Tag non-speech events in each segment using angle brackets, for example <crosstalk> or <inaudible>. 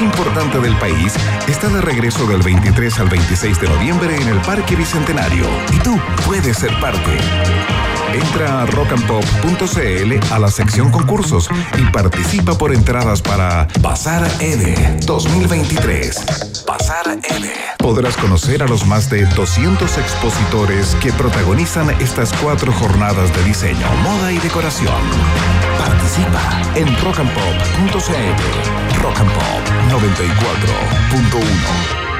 importante del país está de regreso del 23 al 26 de noviembre en el Parque Bicentenario y tú puedes ser parte. Entra a rockandpop.cl a la sección concursos y participa por entradas para Pasar EDE 2023. Pasar EDE. Podrás conocer a los más de 200 expositores que protagonizan estas cuatro jornadas de diseño, moda y decoración. Participa en rockandpop.cl. Rock and Pop 94.1.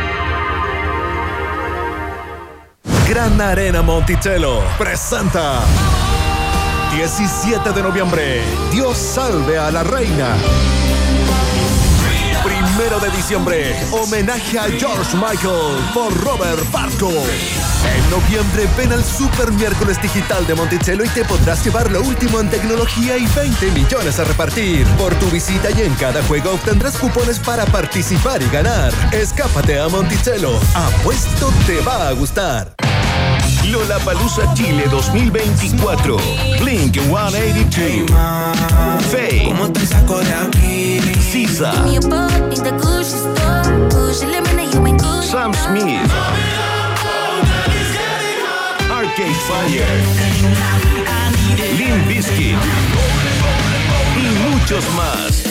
Gran Arena Monticello presenta 17 de noviembre. Dios salve a la reina. Primero de diciembre, homenaje a George Michael por Robert Barco. En noviembre ven al Super Miércoles Digital de Monticello y te podrás llevar lo último en tecnología y 20 millones a repartir. Por tu visita y en cada juego obtendrás cupones para participar y ganar. Escápate a Monticello. Apuesto te va a gustar. Lollapalooza Chile 2024. Blink 182. Faye. Sisa. Sam Smith. Arcade Fire. Limp Bizkit. Y muchos más.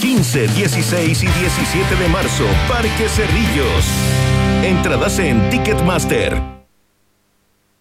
15, 16 y 17 de marzo, Parque Cerrillos. Entradas en Ticketmaster.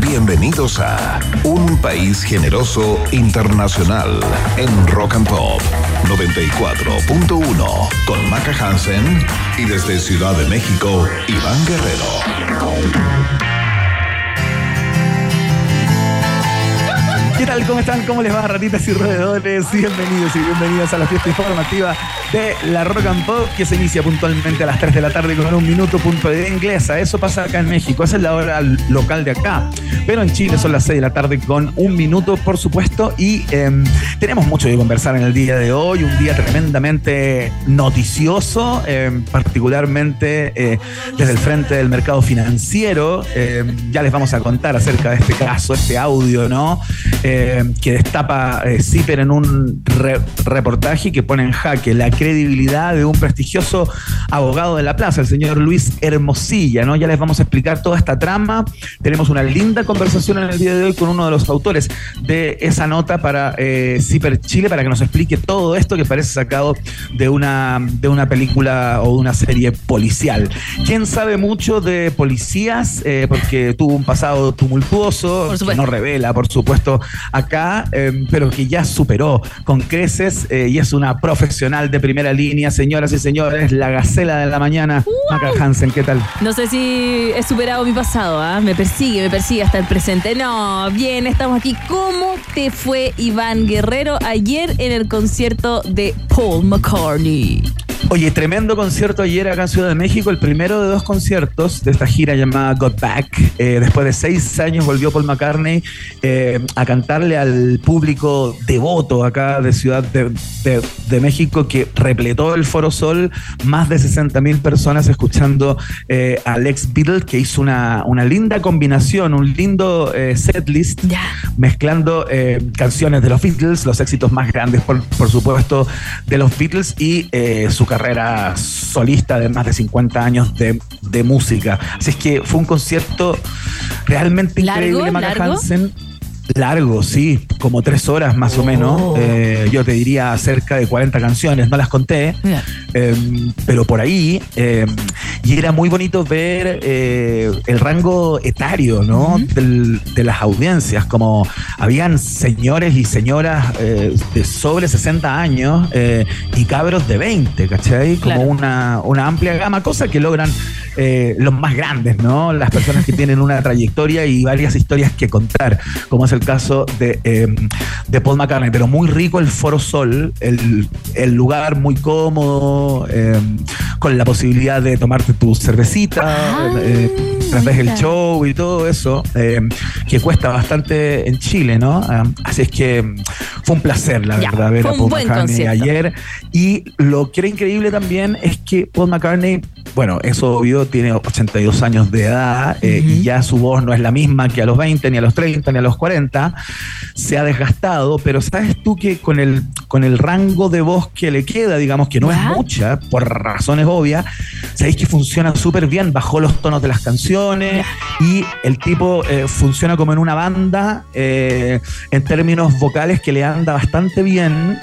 Bienvenidos a Un País Generoso Internacional en Rock and Pop 94.1 con Maca Hansen y desde Ciudad de México, Iván Guerrero. ¿Qué tal? ¿Cómo están? ¿Cómo les va, ratitas y roedores? Bienvenidos y bienvenidas a la fiesta informativa de la Rock and Pop que se inicia puntualmente a las 3 de la tarde con un minuto punto de inglesa. Eso pasa acá en México, esa es la hora local de acá. Pero en Chile son las 6 de la tarde con un minuto, por supuesto. Y em, tenemos mucho que conversar en el día de hoy, un día tremendamente noticioso, em, particularmente eh, desde el frente del mercado financiero. Em, ya les vamos a contar acerca de este caso, este audio, ¿no? Que destapa eh, Zipper en un reportaje que pone en jaque la credibilidad de un prestigioso abogado de la plaza, el señor Luis Hermosilla, ¿no? Ya les vamos a explicar toda esta trama. Tenemos una linda conversación en el día de hoy con uno de los autores de esa nota para eh, Zipper Chile para que nos explique todo esto que parece sacado de una, de una película o de una serie policial. ¿Quién sabe mucho de policías? porque tuvo un pasado tumultuoso, que no revela, por supuesto, acá, em, pero que ya superó con creces eh, y es una profesional de primera línea, señoras y señores, la gacela de la mañana, Maca Hansen, ¿qué tal? No sé si he superado mi pasado, ¿ah? me persigue, me persigue hasta el presente. No, bien, estamos aquí. ¿Cómo te fue Iván Guerrero ayer en el concierto de Paul McCartney? Oye, tremendo concierto ayer acá en Ciudad de México, el primero de dos conciertos de esta gira llamada Got Back. Eh, después de seis años volvió Paul McCartney eh, a cantarle al público devoto acá de Ciudad de, México que repletó el Foro Sol, más de 60 mil personas escuchando eh, a Alex Beatle, que hizo una, una linda combinación, un lindo setlist, mezclando canciones de los Beatles, los éxitos más grandes, por, por supuesto, de los Beatles y su carrera solista de más de 50 años de, música. Así es que fue un concierto realmente increíble, Maca Hansen. Largo, sí, como tres horas más o menos. Oh. Eh, yo te diría cerca de 40 canciones, no las conté, em, pero por ahí. Em, y era muy bonito ver eh, el rango etario, ¿no? de las audiencias, como habían señores y señoras eh, de sobre 60 años y cabros de 20, ¿cachai? Como una, una amplia gama, cosa que logran eh, los más grandes, ¿no? Las personas que tienen una trayectoria y varias historias que contar, como es el caso de, eh, de Paul McCartney. Pero muy rico el Foro Sol, el, el lugar muy cómodo, eh, con la posibilidad de tomarte tu cervecita, Ah, tras ves el show y todo eso, eh, que cuesta bastante en Chile, ¿no? Ah, así es que fue un placer, la verdad, ver a Paul McCartney ayer. Y lo que era increíble también es que Paul McCartney, bueno, eso obvio, tiene 82 años de edad eh, y ya su voz no es la misma que a los 20, ni a los 30, ni a los 40. Se ha desgastado, pero sabes tú que con el, con el rango de voz que le queda, digamos que no es mucha, por razones obvias, sabéis que funciona súper bien, bajó los tonos de las canciones y el tipo eh, funciona como en una banda eh, en términos vocales que le anda bastante bien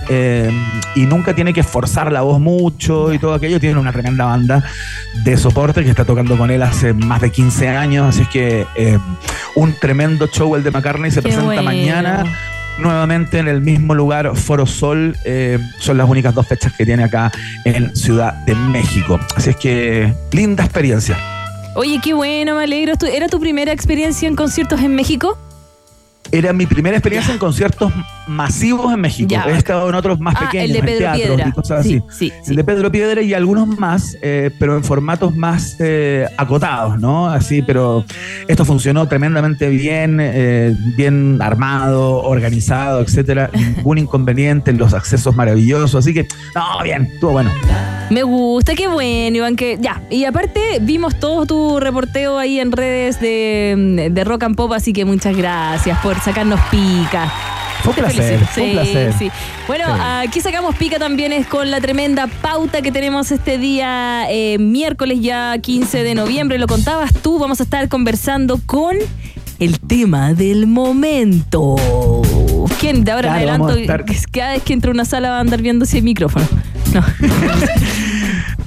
y nunca tiene que esforzar la voz mucho y todo aquello. Tiene una tremenda banda de soporte que está tocando con él hace más de 15 años, así es que eh, un tremendo show el de McCartney se Qué presenta bueno. mañana nuevamente en el mismo lugar, Foro Sol. eh, son las únicas dos fechas que tiene acá en Ciudad de México. Así es que linda experiencia. Oye, qué bueno, me alegro. ¿Tu- ¿Era tu primera experiencia en conciertos en México? Era mi primera experiencia en conciertos masivos en México. Ya. He estado en otros más ah, pequeños, el de en Pedro teatros Piedra. y cosas sí, así. sí, sí. El de Pedro Piedra y algunos más, eh, pero en formatos más eh, acotados, ¿no? Así, pero esto funcionó tremendamente bien, eh, bien armado, organizado, etcétera. <laughs> Ningún inconveniente, los accesos maravillosos. Así que, no, bien, estuvo bueno. Me gusta, qué bueno, Iván, que ya. Y aparte vimos todo tu reporteo ahí en redes de, de Rock and Pop, así que muchas gracias por sacarnos pica. Fue un placer, fue un placer. sí. Bueno, Sí. aquí sacamos pica también es con la tremenda pauta que tenemos este día, eh, miércoles ya 15 de noviembre. Lo contabas tú, vamos a estar conversando con el tema del momento. ¿Quién de ahora en Claro, vamos a adelante, estar- cada vez que entra a una sala va a andar viendo ese micrófono? No. <laughs>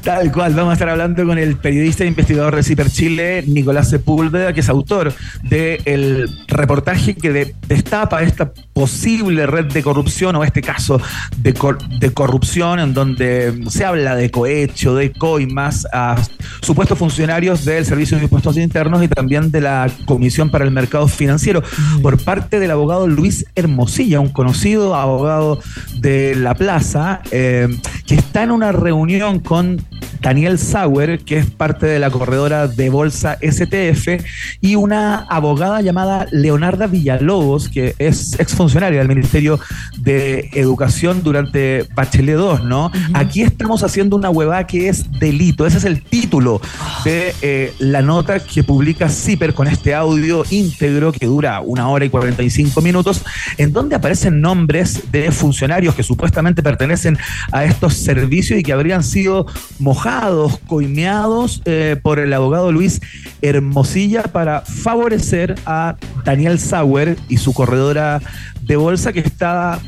Tal cual, vamos a estar hablando con el periodista e investigador de Ciper Chile, Nicolás Sepúlveda, que es autor del reportaje que de- destapa esta posible red de corrupción o este caso de, cor- de corrupción en donde se habla de cohecho, de coimas a supuestos funcionarios del Servicio de Impuestos Internos y también de la Comisión para el Mercado Financiero. Por parte del abogado Luis Hermosilla, un conocido abogado de la plaza, eh, que está en una reunión con Daniel Sauer, que es parte de la corredora de bolsa STF, y una abogada llamada Leonarda Villalobos, que es exfuncionaria del Ministerio de Educación durante Bachelet 2, ¿no? Aquí estamos haciendo una huevada que es delito. Ese es el título de eh, la nota que publica CIPER con este audio íntegro que dura una hora y 45 minutos, en donde aparecen nombres de funcionarios que supuestamente pertenecen a estos servicios y que habrían sido mojados, coimeados eh, por el abogado Luis Hermosilla para favorecer a Daniel Sauer y su corredora de bolsa que está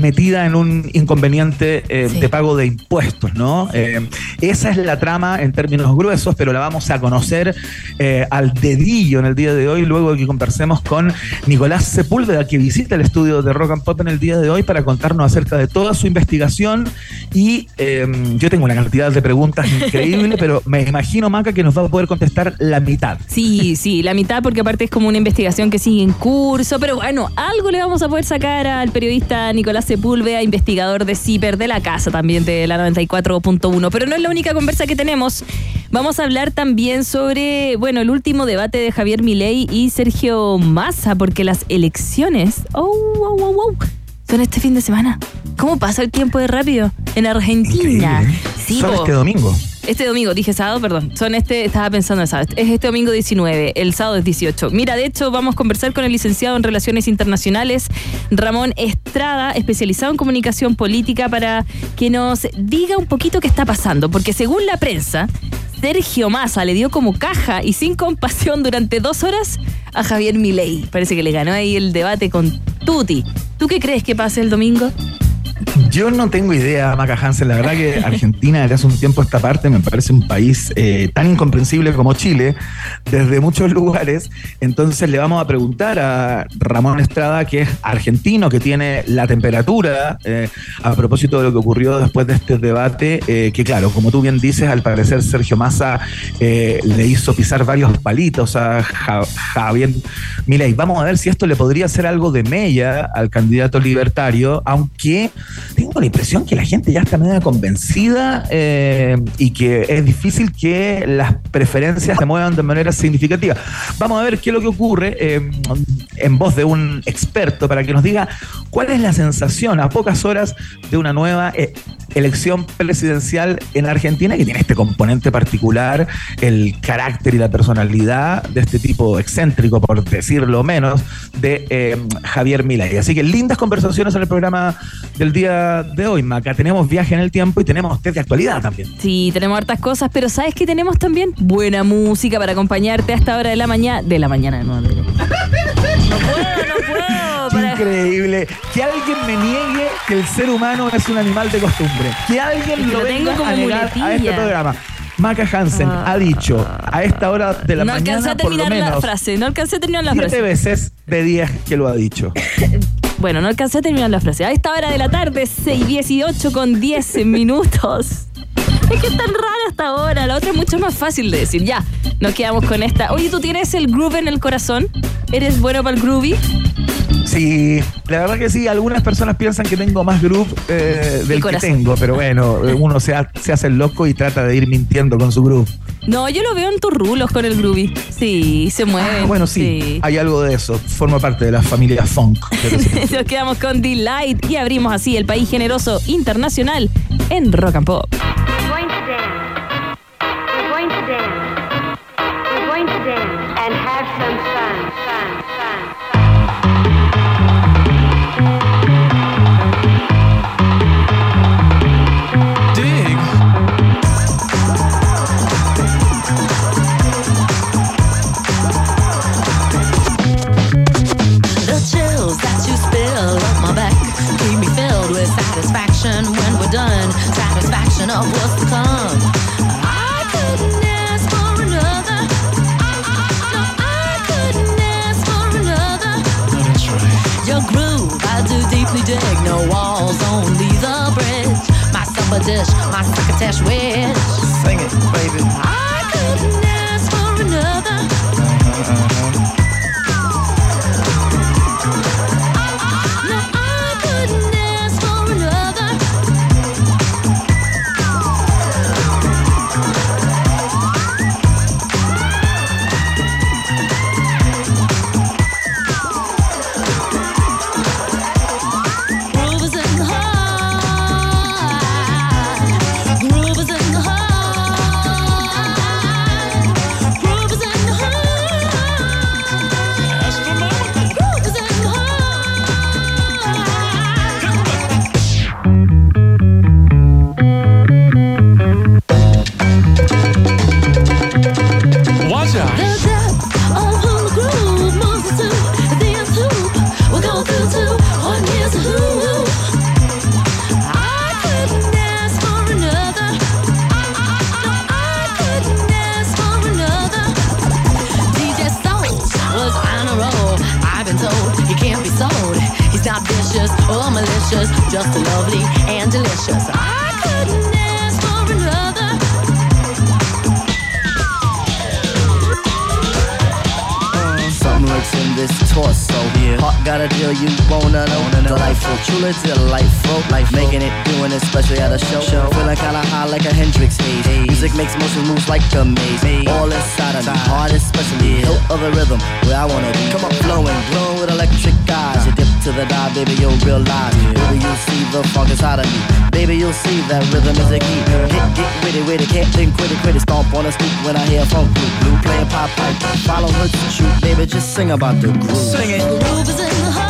metida en un inconveniente eh, Sí. de pago de impuestos, ¿no? Eh, esa es la trama en términos gruesos, pero la vamos a conocer eh, al dedillo en el día de hoy, luego de que conversemos con Nicolás Sepúlveda, que visita el estudio de Rock and Pop en el día de hoy para contarnos acerca de toda su investigación. Y eh, yo tengo una cantidad de preguntas increíble, <laughs> pero me imagino, Maca, que nos va a poder contestar la mitad. Sí, sí, la mitad porque aparte es como una investigación que sigue en curso, pero bueno, algo le vamos a poder sacar al periodista Nicolás Sepúlveda, investigador de CIPER de la casa también de la 94.1, pero no es la única conversa que tenemos. Vamos a hablar también sobre, bueno, el último debate de Javier Milei y Sergio Massa, porque las elecciones, oh, oh, oh, oh, son este fin de semana. ¿Cómo pasa el tiempo de rápido? En Argentina. Increíble. Sí, Son po. este domingo. Este domingo, dije sábado, perdón. Son este, estaba pensando en sábado. Es este domingo 19, el sábado es 18. Mira, de hecho, vamos a conversar con el licenciado en Relaciones Internacionales, Ramón Estrada, especializado en comunicación política, para que nos diga un poquito qué está pasando. Porque según la prensa, Sergio Massa le dio como caja y sin compasión durante dos horas a Javier Milei. Parece que le ganó ahí el debate con Tuti. ¿Tú qué crees que pase el domingo? Yo no tengo idea, Maca Hansen. La verdad que Argentina desde hace un tiempo esta parte me parece un país eh, tan incomprensible como Chile, desde muchos lugares. Entonces le vamos a preguntar a Ramón Estrada, que es argentino, que tiene la temperatura, eh, a propósito de lo que ocurrió después de este debate, eh, que claro, como tú bien dices, al parecer Sergio Massa le hizo pisar varios palitos a Javier Milei. Vamos a ver si esto le podría hacer algo de mella al candidato libertario, aunque tengo la impresión que la gente ya está medio convencida eh, y que es difícil que las preferencias se muevan de manera significativa. Vamos a ver qué es lo que ocurre eh, en voz de un experto para que nos diga cuál es la sensación a pocas horas de una nueva eh, elección presidencial en Argentina que tiene este componente particular, el carácter y la personalidad de este tipo excéntrico, por decirlo menos, de Javier Milei. Así que lindas conversaciones en el programa del día de hoy, Maca. Tenemos viaje en el tiempo y tenemos test de actualidad también. Sí, tenemos hartas cosas, pero ¿sabes qué tenemos también? Buena música para acompañarte a esta hora de la mañana. De la mañana, no, no, puedo, no puedo. <laughs> Increíble. Que alguien me niegue que el ser humano es un animal de costumbre. Que alguien lo, venga a negar a este programa. Maca Hansen ha dicho a esta hora de la mañana. No alcancé a terminar la frase, no alcancé a terminar la siete frase. veces de 10 que lo ha dicho. <laughs> bueno, no alcancé a terminar la frase. A esta hora de la tarde, 6, 18 con 10 minutos. Es que es tan rara hasta ahora. La otra es mucho más fácil de decir. Ya, nos quedamos con esta. Oye, ¿tú tienes el groove en el corazón? ¿Eres bueno para el groovy? Sí, la verdad que sí. Algunas personas piensan que tengo más groove eh, del que tengo, pero bueno, <laughs> uno se, hace el loco y trata de ir mintiendo con su groove. No, yo lo veo en tus rulos con el groovy. Sí, se mueve. Ah, bueno, sí, hay algo de eso. Forma parte de la familia funk. <laughs> Nos quedamos con Delight y abrimos así el país generoso internacional en Rock and Pop. and have some fun, wish. Heart got a deal you wanna know. Delightful, truly delightful. Life making it, doing it, especially at a show. show. Feeling kinda high like a Hendrix haze. haze. Music makes motion moves like a maze. All inside of me, heart especially. Yeah. Of the rhythm, where I wanna be. Come on, flowing, glowing with electric eyes. You dip to the dive, baby, you'll realize. Baby, you'll see the funk inside of me. Baby, you'll see that rhythm is a key. Get, get witty, witty, can't think, quit it, quit it. Stomp on the street when I hear funk blue, blue playing pop pipe. Follow her to shoot, baby, just sing about the groove. Sing it. The groove is in the heart.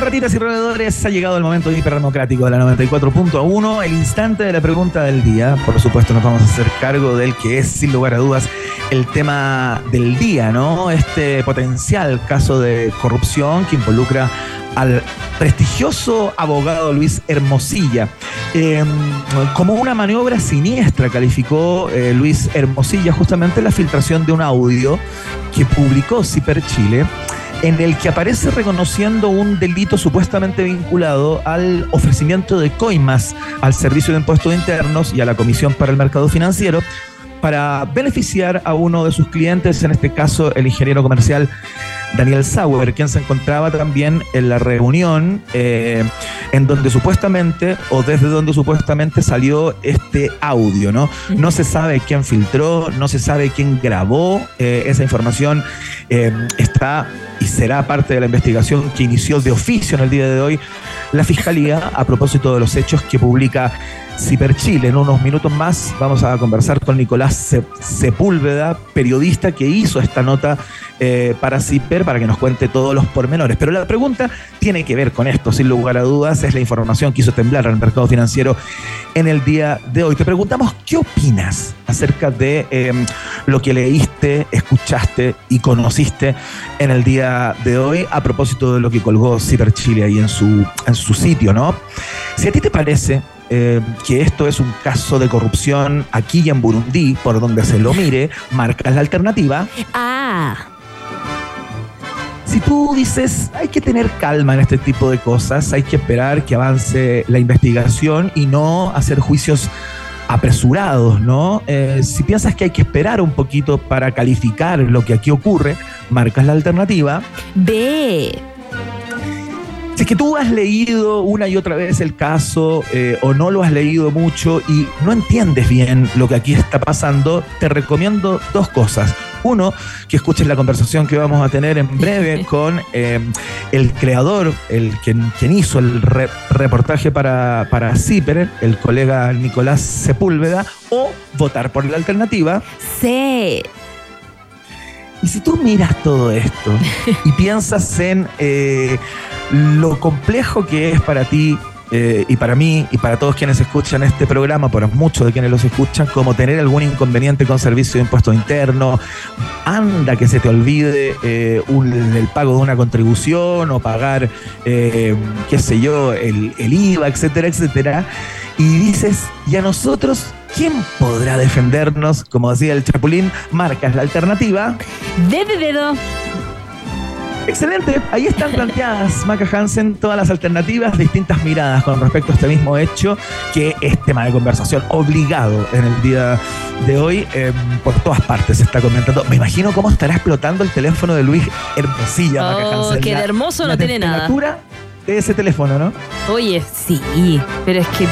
Ratitas y roedores, ha llegado el momento hiperdemocrático de la 94.1, el instante de la pregunta del día. Por supuesto, nos vamos a hacer cargo del que es, sin lugar a dudas, el tema del día, ¿no? Este potencial caso de corrupción que involucra al prestigioso abogado Luis Hermosilla. Em, como una maniobra siniestra calificó eh, Luis Hermosilla justamente la filtración de un audio que publicó Ciper Chile en el que aparece reconociendo un delito supuestamente vinculado al ofrecimiento de coimas al Servicio de Impuestos Internos y a la Comisión para el Mercado Financiero para beneficiar a uno de sus clientes, en este caso el ingeniero comercial Daniel Sauer, quien se encontraba también en la reunión eh, en donde supuestamente, o desde donde supuestamente salió este audio, ¿no? No se sabe quién filtró, no se sabe quién grabó eh, esa información, eh, está y será parte de la investigación que inició de oficio en el día de hoy la Fiscalía a propósito de los hechos que publica Ciper Chile. En unos minutos más vamos a conversar con Nicolás Sepúlveda, periodista que hizo esta nota eh, para Ciper, para que nos cuente todos los pormenores. Pero la pregunta tiene que ver con esto, sin lugar a dudas, es la información que hizo temblar al mercado financiero en el día de hoy. Te preguntamos, ¿qué opinas acerca de em, lo que leíste, escuchaste y conociste en el día de hoy a propósito de lo que colgó Ciper Chile ahí en su, en su sitio, ¿no? Si a ti te parece eh, que esto es un caso de corrupción aquí y en Burundi, por donde se lo mire, marcas la alternativa. Ah. Si tú dices, hay que tener calma en este tipo de cosas, hay que esperar que avance la investigación y no hacer juicios apresurados, ¿no? Eh, si piensas que hay que esperar un poquito para calificar lo que aquí ocurre, marcas la alternativa. B. Si es que tú has leído una y otra vez el caso eh, o no lo has leído mucho y no entiendes bien lo que aquí está pasando, te recomiendo dos cosas. Uno, que escuches la conversación que vamos a tener en breve <laughs> con eh, el creador, el quien, quien hizo el reportaje para, para CIPER, el colega Nicolás Sepúlveda, o votar por la alternativa. Sí. Y si tú miras todo esto <laughs> y piensas en eh, lo complejo que es para ti eh, y para mí y para todos quienes escuchan este programa, para muchos de quienes los escuchan, como tener algún inconveniente con servicio de impuesto interno, anda que se te olvide eh, el pago de una contribución o pagar, eh, qué sé yo, el, IVA, etcétera, etcétera. Y dices, ¿y a nosotros quién podrá defendernos? Como decía el Chapulín, marcas la alternativa. De dedo. Excelente, ahí están planteadas, Maca Hansen, todas las alternativas, distintas miradas con respecto a este mismo hecho, que es tema de conversación obligado en el día de hoy. Em, por todas partes se está comentando. Me imagino cómo estará explotando el teléfono de Luis Hermosilla, Maca Oh, Hansen. que de La- hermoso la no tiene nada. de ese teléfono, ¿no? Oye, sí, pero es que.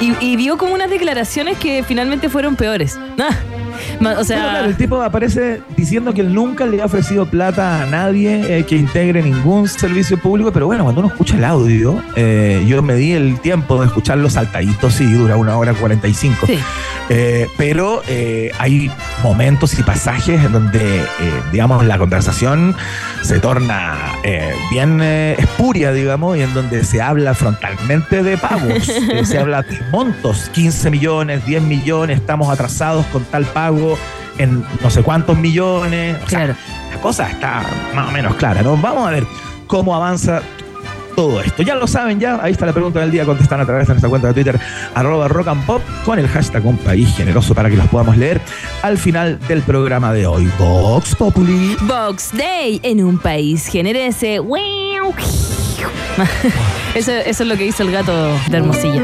Y, y vio como unas declaraciones que finalmente fueron peores. Ah, o sea. Bueno, claro, el tipo aparece diciendo que él nunca le ha ofrecido plata a nadie eh, que integre ningún servicio público, pero bueno, cuando uno escucha el audio, eh, yo me di el tiempo de escucharlo saltaditos y dura una hora 45. Sí. Eh, pero eh, hay momentos y pasajes en donde, digamos, la conversación se torna bien espuria, digamos, y en donde se habla frontalmente de pagos, <laughs> se habla de montos, 15 millones, 10 millones, estamos atrasados con tal pago pago en no sé cuántos millones. Claro. la cosa está más o menos clara, ¿no? Vamos a ver cómo avanza todo esto. Ya lo saben, ya. Ahí está la pregunta del día. Contestan a través de nuestra cuenta de Twitter, arroba rock and pop, con el hashtag un país generoso para que las podamos leer al final del programa de hoy. Vox Populi. Vox Day en un país generese. <laughs> Eso, eso es lo que hizo el gato de Hermosilla.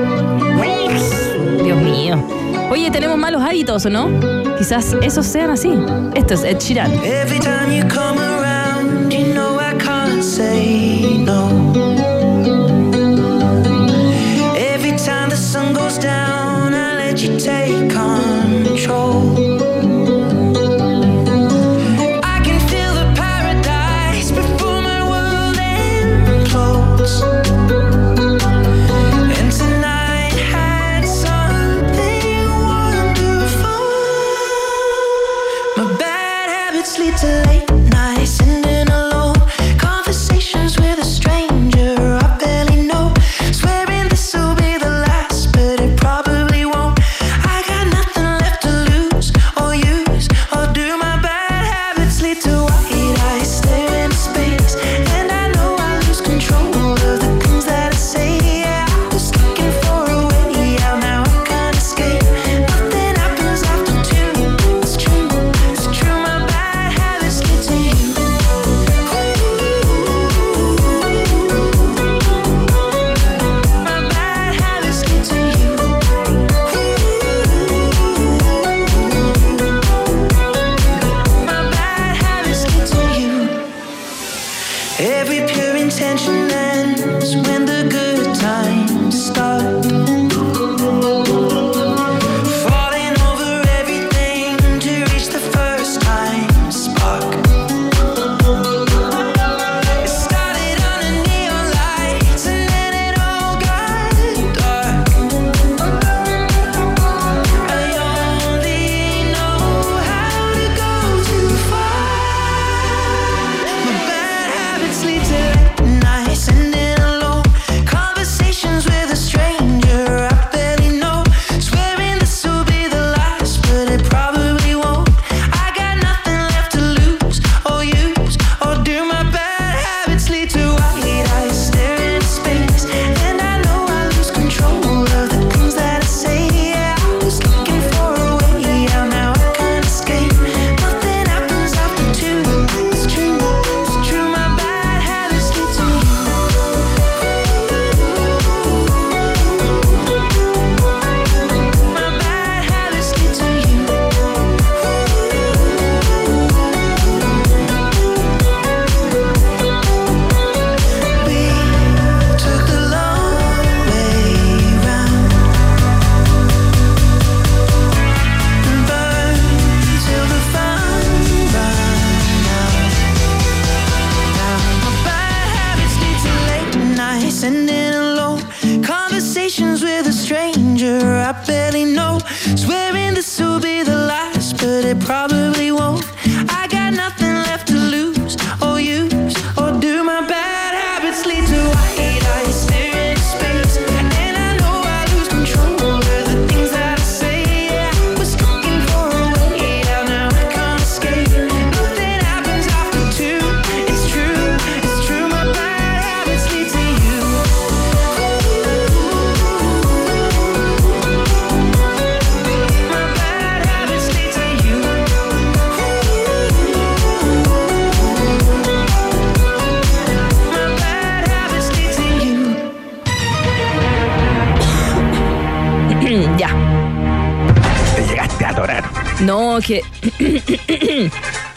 Dios mío. Oye, tenemos malos hábitos, ¿o no? Quizás esos sean así. Esto es Ed Sheeran. Every time you come around, you know I can't say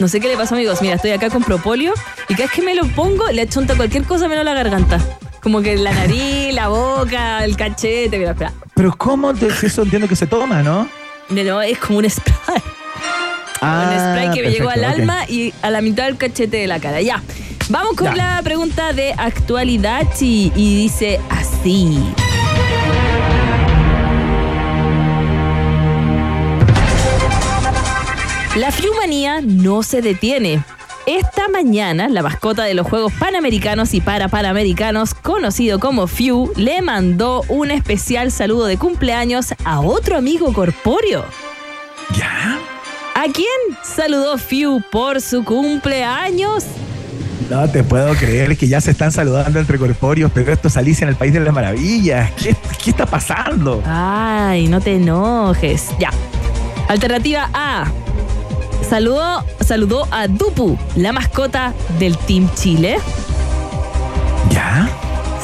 No sé qué le pasó, amigos. Mira, estoy acá con propóleo y cada vez que me lo pongo le achunta cualquier cosa menos la garganta. Como que la nariz, la boca, el cachete, mira, espera. Pero ¿cómo? Te, eso entiendo que se toma, ¿no? No, no, es como un spray. Ah, un spray que me llegó al alma y a la mitad del cachete de la cara. Ya. Vamos con la pregunta de actualidad y dice así. La Fiumanía no se detiene. Esta mañana, la mascota de los Juegos Panamericanos y para Panamericanos, conocido como Fiu, le mandó un especial saludo de cumpleaños a otro amigo corpóreo. ¿Ya? ¿A quién saludó Fiu por su cumpleaños? No te puedo creer que ya se están saludando entre corpóreos, pero esto es Alicia en el País de las Maravillas. ¿Qué, qué está pasando? Ay, no te enojes. Ya. Alternativa A. Saludó, saludó a Dupu, la mascota del Team Chile. ¿Ya?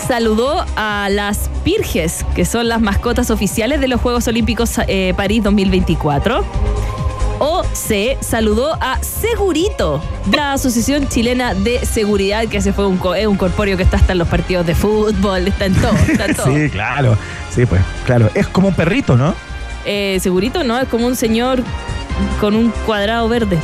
Saludó a las Pirges, que son las mascotas oficiales de los Juegos Olímpicos eh, París 2024. O C. Saludó a Segurito, la Asociación Chilena de Seguridad, que ese fue un, co- es un corpóreo que está hasta en los partidos de fútbol, está en todo, está en <laughs> todo. Sí, claro. Sí, pues, claro. Es como un perrito, ¿no? Eh, segurito, ¿no? Es como un señor con un cuadrado verde.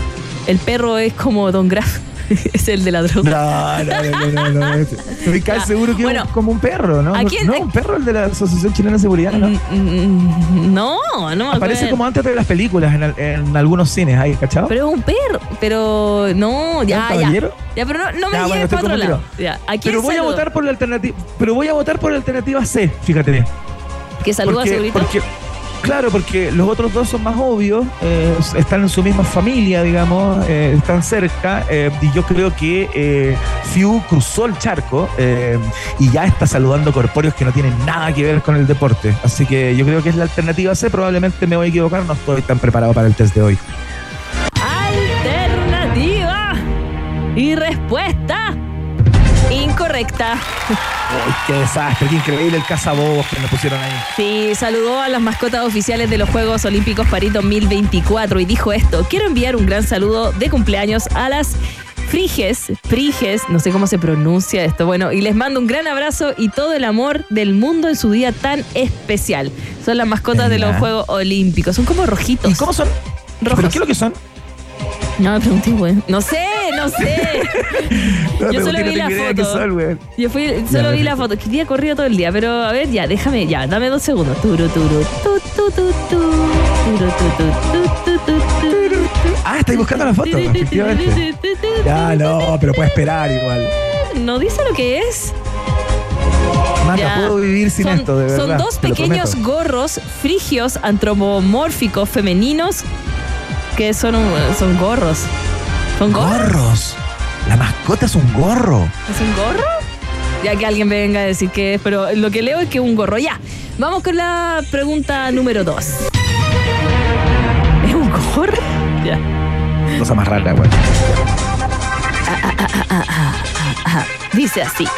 El perro es como Don Graf. <laughs> es el de la droga. No, no, no, no, no. Estoy seguro que bueno, es como un perro, ¿no? ¿a quién- No, un perro, el de la Asociación Chilena de Seguridad, ¿no? Mm, mm, No, no Aparece como antes de las películas en, al- en algunos cines, ¿hay cachado? Pero es un perro. Pero no, ya, ¿Un ya. Ya, pero no, no me Ya, bueno, lleves estoy para otro lado. confundido. Ya, ¿A quién Pero voy a votar por la alternativa. Pero voy a votar por la alternativa C, fíjate bien. ¿Que saluda a Segurito? porque- claro, porque los otros dos son más obvios, eh, están en su misma familia, digamos, eh, están cerca, eh, y yo creo que Fiu cruzó el charco y ya está saludando corpóreos que no tienen nada que ver con el deporte. Así que yo creo que es la alternativa C, probablemente me voy a equivocar, no estoy tan preparado para el test de hoy. Alternativa. Y respuesta incorrecta. Uy, qué desastre, qué increíble el cazabobos que me pusieron ahí. Sí, saludó a las mascotas oficiales de los Juegos Olímpicos París 2024 y dijo esto, quiero enviar un gran saludo de cumpleaños a las Friges, Friges, no sé cómo se pronuncia esto, bueno, y les mando un gran abrazo y todo el amor del mundo en su día tan especial. Son las mascotas de los. Juegos Olímpicos, son como rojitos. ¿Y cómo son? Rojos. ¿Pero qué es lo que son? No me pregunté, güey. No sé, no sé. <laughs> No, Yo solo no vi la foto. son. Yo fui, solo vi la foto, que día corrido todo el día, pero a ver, ya, déjame, ya, dame dos segundos. Turu, turu, tu, tu. Ah, estáis buscando la foto, efectivamente. Ya, no, pero puede esperar igual. No dice lo que es. Mata, puedo vivir sin son, esto, de verdad. son dos pequeños gorros frigios antropomórficos femeninos que son, un- son gorros. ¿Son gorros? Gorros. La mascota es un gorro. ¿Es un gorro? Ya que alguien venga a decir que es, pero lo que leo es que es un gorro. Ya, vamos con la pregunta número dos. ¿Es un gorro? <laughs> Ya. Cosa más rara, güey. Dice así.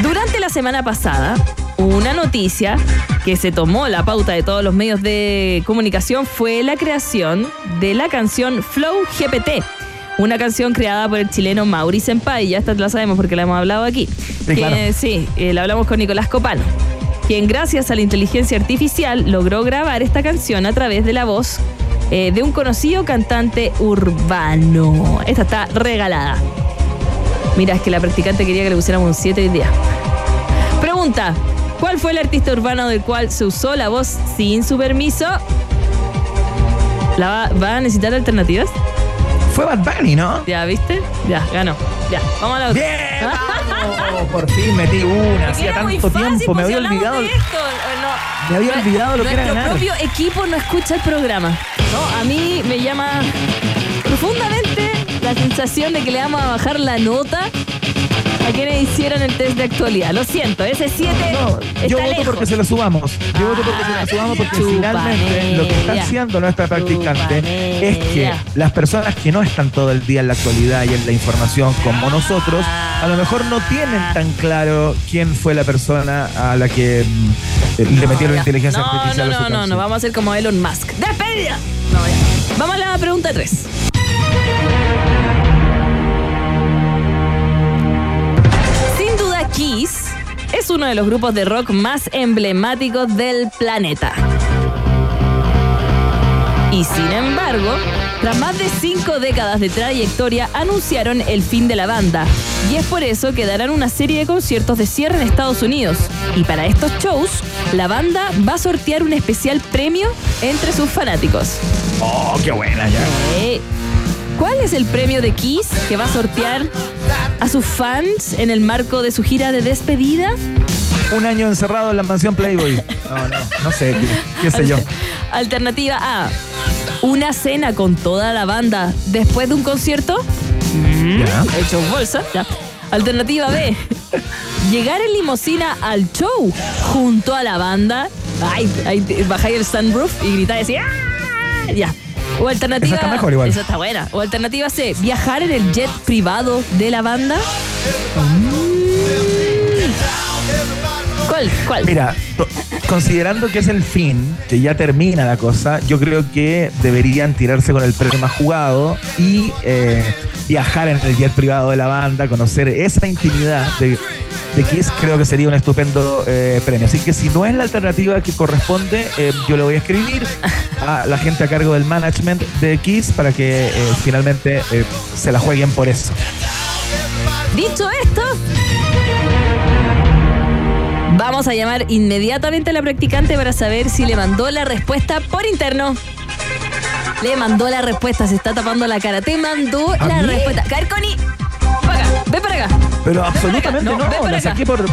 Durante la semana pasada, una noticia que se tomó la pauta de todos los medios de comunicación fue la creación de la canción Flow GPT. Una canción creada por el chileno Mauri Senpai, ya esta la sabemos porque la hemos hablado aquí. Claro. sí, eh, la hablamos con Nicolás Copano, quien gracias a la inteligencia artificial logró grabar esta canción a través de la voz eh, de un conocido cantante urbano. Esta está regalada. Mira, es que la practicante quería que le pusiéramos un 7 hoy día. Pregunta: ¿Cuál fue el artista urbano del cual se usó la voz sin su permiso? ¿La va, va a necesitar alternativas? Fue Bad Bunny, ¿no? Ya, ¿viste? Ya, ganó. Ya, vamos a la otra. ¡Bien! vamos! Por fin metí una. <laughs> Hacía tanto fácil, tiempo. Me había olvidado. de esto. No. Me había olvidado lo que era Nuestro ganar. propio equipo no escucha el programa. No, a mí me llama profundamente la sensación de que le vamos a bajar la nota a quienes hicieron el test de actualidad. Lo siento, ese 7 No, está yo voto lejos. porque se lo subamos. Yo voto porque se lo subamos porque finalmente lo que está haciendo nuestra practicante es que las personas que no están todo el día en la actualidad y en la información como nosotros, a lo mejor no tienen tan claro quién fue la persona a la que eh, le metieron Ya. inteligencia no, artificial. No, no, no, no, vamos a hacer como Elon Musk. ¡Despedida! No, ya. Vamos a la pregunta 3. Kiss es uno de los grupos de rock más emblemáticos del planeta. Y sin embargo, tras más de cinco décadas de trayectoria, anunciaron el fin de la banda. Y es por eso que darán una serie de conciertos de cierre en Estados Unidos. Y para estos shows, la banda va a sortear un especial premio entre sus fanáticos. Oh, qué buena ya. Eh, ¿Cuál es el premio de Kiss que va a sortear a sus fans en el marco de su gira de despedida? Un año encerrado en la mansión Playboy. No, no, no sé, qué, qué sé yo. Alternativa A. Una cena con toda la banda después de un concierto. Ya. Hecho bolsa. Ya. Alternativa B. Llegar en limusina al show junto a la banda. Ay, bajáis el sunroof y gritáis así. "¡Ah!". Ya. O alternativa. Esa está mejor igual. Esa está buena. O alternativa C. Viajar en el jet privado de la banda. Mm. ¿Cuál? ¿Cuál? Mira, considerando que es el fin, que ya termina la cosa, yo creo que deberían tirarse con el premio más jugado y eh, viajar en el jet privado de la banda, conocer esa intimidad de, de Kiss, creo que sería un estupendo eh, premio. Así que si no es la alternativa que corresponde, eh, yo le voy a escribir a la gente a cargo del management de Kiss para que eh, finalmente se la jueguen por eso. Dicho esto, vamos a llamar inmediatamente a la practicante para saber si le mandó la respuesta por interno. Le mandó la respuesta, se está tapando la cara. Te mandó ¿A la mí? respuesta. Acá, ven para acá. Pero absolutamente No, no, ven para la acá. saqué por,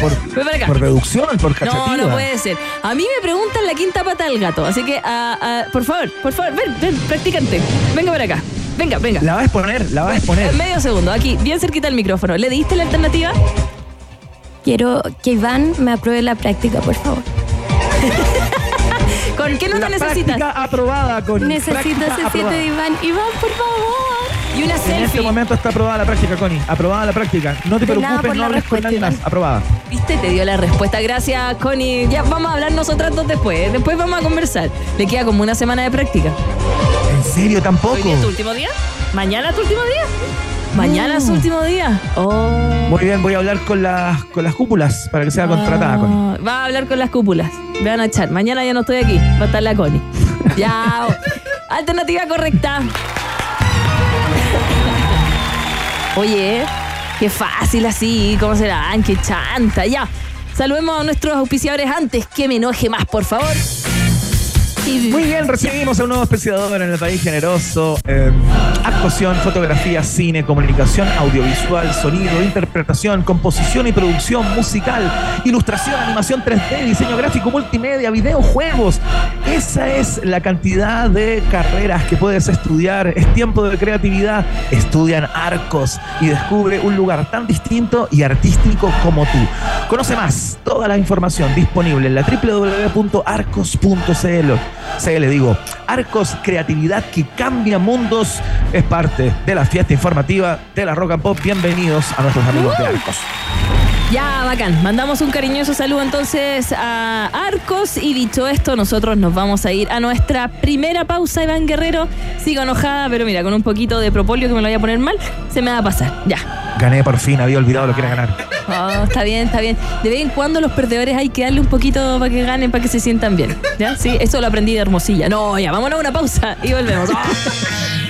por, Ven para acá. por reducción, por No, cachativa. no puede ser. A mí me preguntan la quinta pata del gato, así que, ah, ah, por favor, por favor, ven, ven, practicante. Venga para acá. Venga, venga. La va a exponer, la va a exponer. Medio segundo, aquí, bien cerquita el micrófono. ¿Le diste la alternativa? Quiero que Iván me apruebe la práctica, por favor. <laughs> ¿Con qué nota la necesitas? práctica aprobada con Necesito ese 7 aprobada. de Iván. Iván, por favor. Y una En este selfie. momento está aprobada la práctica, Connie. Aprobada la práctica. No te De preocupes, no hables con nadie más. Aprobada. ¿Viste? Te dio la respuesta. Gracias, Connie. Ya vamos a hablar nosotras dos después. Después vamos a conversar. Le queda como una semana de práctica. ¿En serio tampoco? ¿Hoy día es tu último día? ¿Mañana es tu último día? ¿Mañana es su último día? Oh. Muy bien, voy a hablar con las, con las cúpulas para que sea contratada, Connie. Ah, Va a hablar con las cúpulas. Me van a echar. Mañana ya no estoy aquí. Va a estar la Connie. ya. <laughs> Alternativa correcta. Oye, qué fácil así. ¿Cómo serán? Qué chanta. Ya. Saludemos a nuestros auspiciadores antes que me enoje más, por favor. Muy bien, recibimos a un nuevo especiador en el país generoso. Eh, actuación, fotografía, cine, comunicación, audiovisual, sonido, interpretación, composición y producción musical, ilustración, animación 3D, diseño gráfico, multimedia, videojuegos. Esa es la cantidad de carreras que puedes estudiar. Es tiempo de creatividad. Estudian Arcos y descubre un lugar tan distinto y artístico como tú. Conoce más, toda la información disponible en la www.arcos.cl. Se le digo, Arcos Creatividad que cambia mundos es parte de la fiesta informativa de la Rock and Pop. Bienvenidos a nuestros amigos de Arcos. Ya, bacán. Mandamos un cariñoso saludo entonces a Arcos y dicho esto, nosotros nos vamos a ir a nuestra primera pausa, Iván Guerrero. Sigo enojada, pero mira, con un poquito de propóleo que me lo voy a poner mal, se me va a pasar. Ya. Gané por fin, había olvidado lo que era ganar. Oh, está bien, está bien. De vez en cuando los perdedores hay que darle un poquito para que ganen, para que se sientan bien. ¿Ya? Sí, eso lo aprendí de Hermosilla. No, ya, vámonos a una pausa y volvemos. <laughs>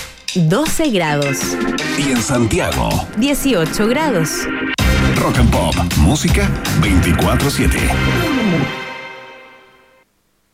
12 grados, y en Santiago. 18 grados. Rock and Pop, música 24/7.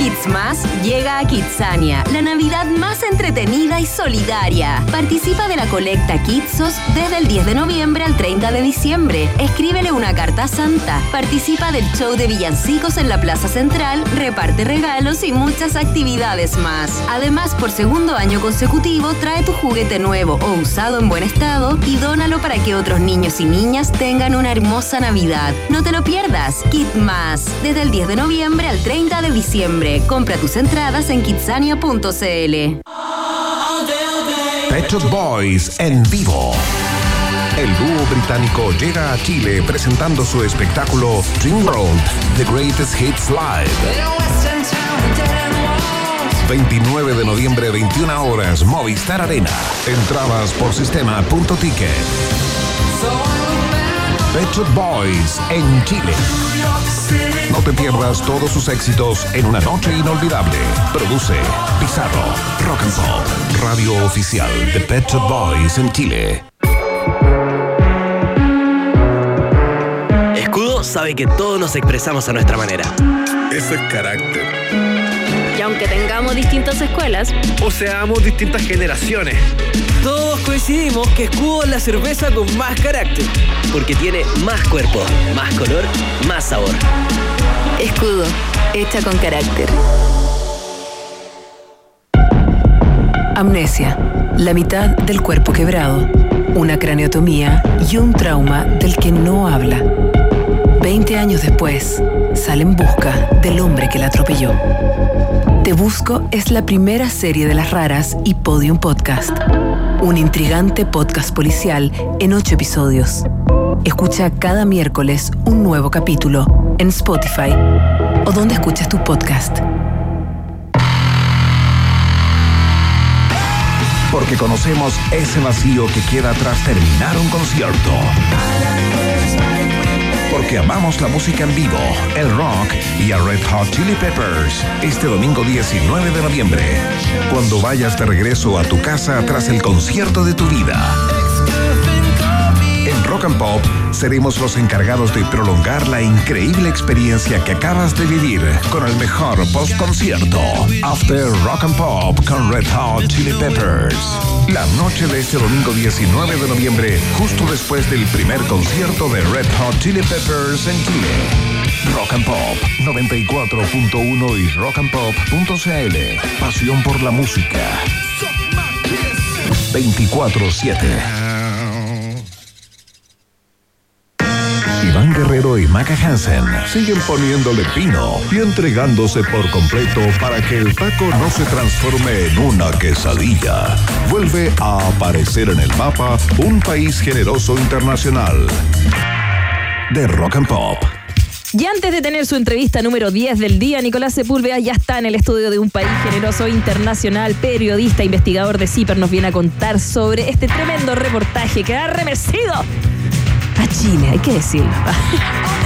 Kids llega a Kidsania, la Navidad más entretenida y solidaria. Participa de la colecta Kidsos desde el 10 de noviembre al 30 de diciembre. Escríbele una carta Santa. Participa del show de villancicos en la Plaza Central, reparte regalos y muchas actividades más. Además, por segundo año consecutivo, trae tu juguete nuevo o usado en buen estado y dónalo para que otros niños y niñas tengan una hermosa Navidad. No te lo pierdas. Kid desde el 10 de noviembre al 30 de diciembre. Compra tus entradas en kidsania.cl. Pet Shop Boys en vivo. El dúo británico llega a Chile presentando su espectáculo Dream World, The Greatest Hits Live. 29 de noviembre, 21 horas, Movistar Arena. Entradas por sistema.ticket. Pet Shop Boys en Chile. No te pierdas todos sus éxitos en una noche inolvidable. Produce Pizarro, Rock and Pop, radio oficial de Pet Shop Boys en Chile. Escudo sabe que todos nos expresamos a nuestra manera. Eso es carácter. Aunque tengamos distintas escuelas, O seamos distintas generaciones. Todos coincidimos que Escudo es la cerveza con más carácter. Porque tiene más cuerpo, más color, más sabor. Escudo, hecha con carácter. Amnesia, la mitad del cuerpo quebrado, una craneotomía y un trauma del que no habla. Veinte años después, sale en busca del hombre que la atropelló. Te Busco es la primera serie de las raras y Podium Podcast. Un intrigante podcast policial en ocho episodios. Escucha cada miércoles un nuevo capítulo en Spotify o donde escuches tu podcast. Porque conocemos ese vacío que queda tras terminar un concierto. Porque amamos la música en vivo, el rock y a Red Hot Chili Peppers. Este domingo 19 de noviembre, cuando vayas de regreso a tu casa tras el concierto de tu vida. En Rock and Pop seremos los encargados de prolongar la increíble experiencia que acabas de vivir con el mejor post-concierto. After Rock and Pop con Red Hot Chili Peppers. La noche de este domingo 19 de noviembre, justo después del primer concierto de Red Hot Chili Peppers en Chile. Rock and Pop 94.1 y rockandpop.cl. Pasión por la música. 24-7. Iván Guerrero y Maca Hansen siguen poniéndole pino y entregándose por completo para que el taco no se transforme en una quesadilla. Vuelve a aparecer en el mapa un país generoso internacional. De Rock and Pop. Y antes de tener su entrevista número 10 del día, Nicolás Sepúlveda ya está en el estudio de un país generoso internacional, periodista, investigador de CIPER, nos viene a contar sobre este tremendo reportaje que ha remecido a Chile, hay que. <laughs>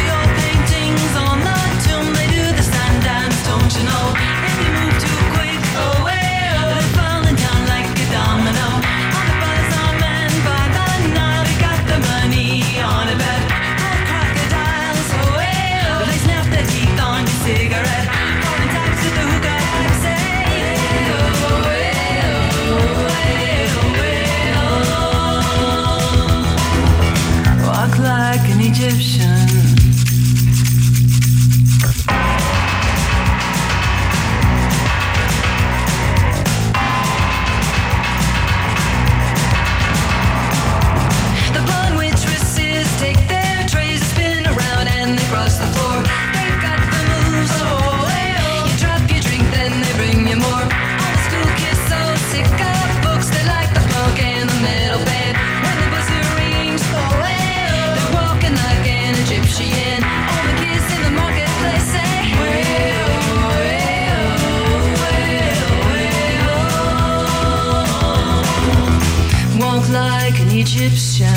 Egyptian.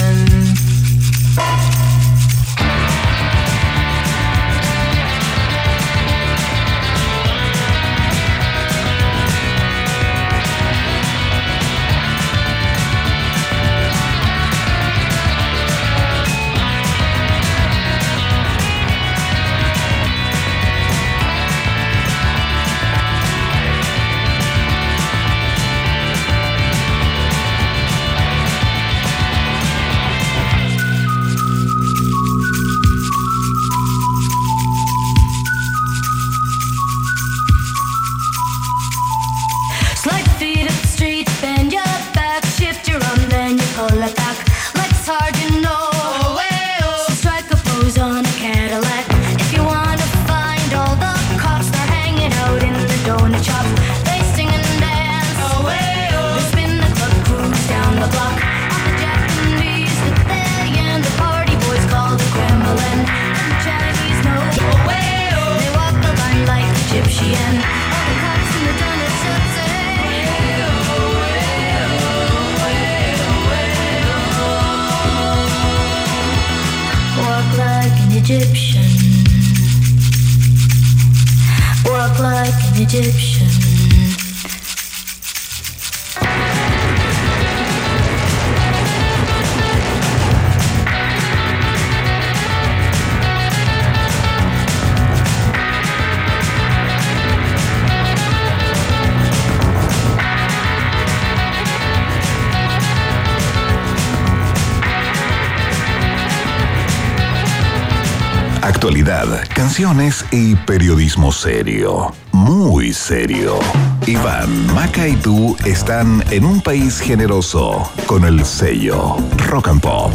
Y periodismo serio. Muy serio. Iván, Maca y tú están en un país generoso con el sello Rock and Pop.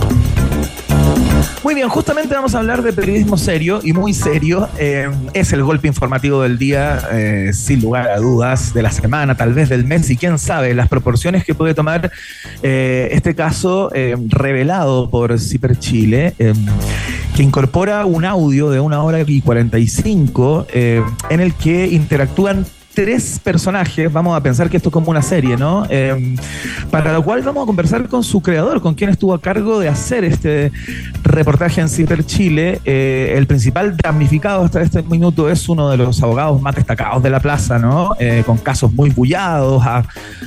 Muy bien, justamente vamos a hablar de periodismo serio y muy serio. Eh, es el golpe informativo del día, eh, sin lugar a dudas, de la semana, tal vez del mes y quién sabe las proporciones que puede tomar eh, este caso revelado por Ciper Chile, que incorpora un audio de una hora y 45 eh, en el que interactúan tres personajes, vamos a pensar que esto es como una serie, ¿no? Eh, para lo cual vamos a conversar con su creador, con quien estuvo a cargo de hacer este reportaje en Ciper Chile. Eh, el principal damnificado hasta este minuto es uno de los abogados más destacados de la plaza, ¿no? Eh, con casos muy bullados a,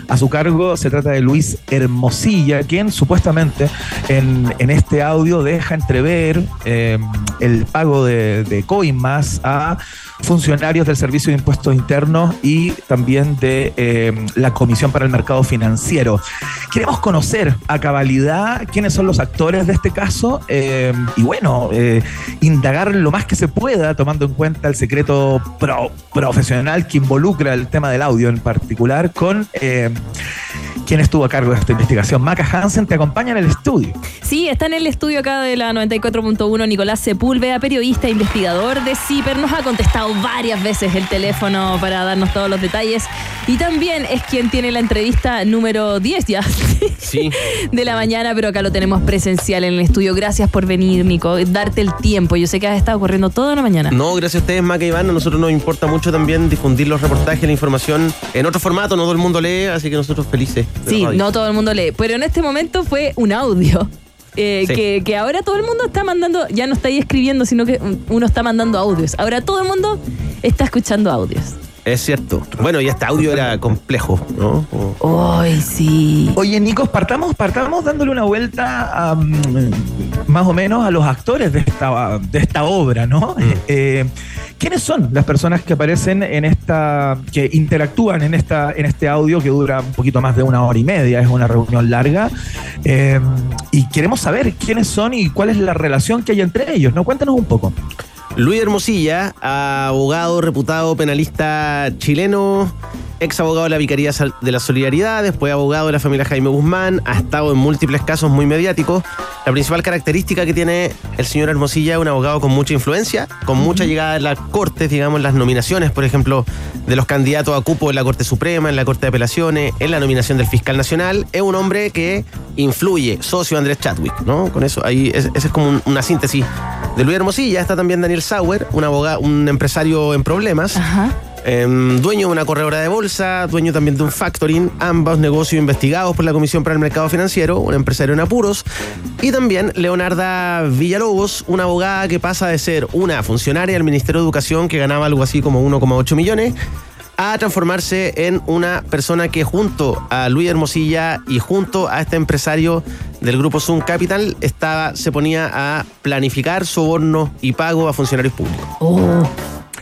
a su cargo. Se trata de Luis Hermosilla, quien supuestamente en, en este audio deja entrever eh, el pago de, de coimas a funcionarios del Servicio de Impuestos Internos y también de eh, la Comisión para el Mercado Financiero. Queremos conocer a cabalidad quiénes son los actores de este caso eh, y bueno, eh, indagar lo más que se pueda tomando en cuenta el secreto pro- profesional que involucra el tema del audio en particular con eh, quien estuvo a cargo de esta investigación. Maca Hansen te acompaña en el estudio. Sí, está en el estudio acá de la 94.1 Nicolás Sepúlveda, periodista, investigador de CIPER. Nos ha contestado varias veces el teléfono para darnos todos los detalles. Y también es quien tiene la entrevista número 10 ya Sí. <laughs> de la mañana, pero acá lo tenemos presencial en el estudio. Gracias por venir, Nico, darte el tiempo. Yo sé que has estado corriendo toda la mañana. No, gracias a ustedes, Maca y Iván. A nosotros nos importa mucho también difundir los reportajes, la información en otro formato. No todo el mundo lee, así que nosotros felices. Sí, no todo el mundo lee, pero en este momento fue un audio. eh, Sí. que, que ahora todo el mundo está mandando, ya no está ahí escribiendo, sino que uno está mandando audios. Ahora todo el mundo está escuchando audios. Es cierto. Bueno, y este audio era complejo, ¿no? Ay, sí. Oye, Nicos, partamos, partamos dándole una vuelta a, mm, más o menos a los actores de esta, de esta obra, ¿no? Eh, ¿Quiénes son las personas que aparecen en esta, que interactúan en esta, en este audio que dura un poquito más de una hora y media, es una reunión larga? Eh, y queremos saber quiénes son y cuál es la relación que hay entre ellos, ¿no? Cuéntanos un poco. Luis Hermosilla, abogado reputado penalista chileno, ex abogado de la Vicaría de la Solidaridad, después abogado de la familia Jaime Guzmán, ha estado en múltiples casos muy mediáticos. La principal característica que tiene el señor Hermosilla es un abogado con mucha influencia, con mucha llegada a las cortes, digamos, las nominaciones, por ejemplo, de los candidatos a cupo en la Corte Suprema, en la Corte de Apelaciones, en la nominación del fiscal nacional. Es un hombre que influye, socio Andrés Chadwick, ¿no? Con eso, ahí es- esa es como un- una síntesis de Luis Hermosilla. Está también Daniel Sauer, un abogado, un empresario en problemas. Em, dueño de una corredora de bolsa, dueño también de un factoring, ambos negocios investigados por la Comisión para el Mercado Financiero, un empresario en apuros, y también Leonarda Villalobos, una abogada que pasa de ser una funcionaria del Ministerio de Educación que ganaba algo así como 1,8 millones a transformarse en una persona que junto a Luis Hermosilla y junto a este empresario del grupo Zoom Capital estaba, se ponía a planificar sobornos y pago a funcionarios públicos.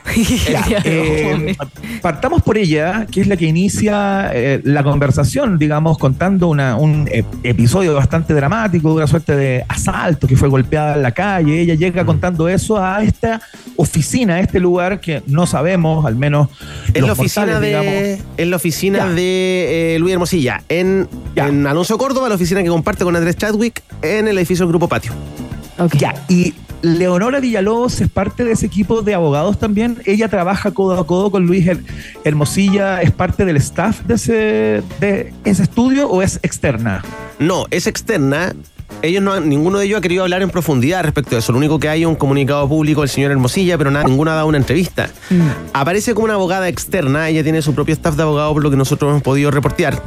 <laughs> Ya, eh, partamos por ella, que es la que inicia eh, la conversación, digamos, contando una- un eh, episodio bastante dramático, de una suerte de asalto que fue golpeada en la calle. Ella llega contando eso a esta oficina, a este lugar que no sabemos, al menos. En la oficina de, digamos. en la oficina Ya. de eh, Luis Hermosilla, en, en Alonso Córdoba, la oficina que comparte con Andrés Chadwick, en el edificio del Grupo Patio. Ya, y Leonora Villalobos es parte de ese equipo de abogados también. Ella trabaja codo a codo con Luis Her- Hermosilla, es parte del staff de ese, de ese estudio o es externa. No, es externa. Ellos no han- ninguno de ellos ha querido hablar en profundidad respecto a eso. Lo único que hay es un comunicado público del señor Hermosilla, pero nada, ninguno ha dado una entrevista. Aparece como una abogada externa, ella tiene su propio staff de abogados, por lo que nosotros hemos podido reportear.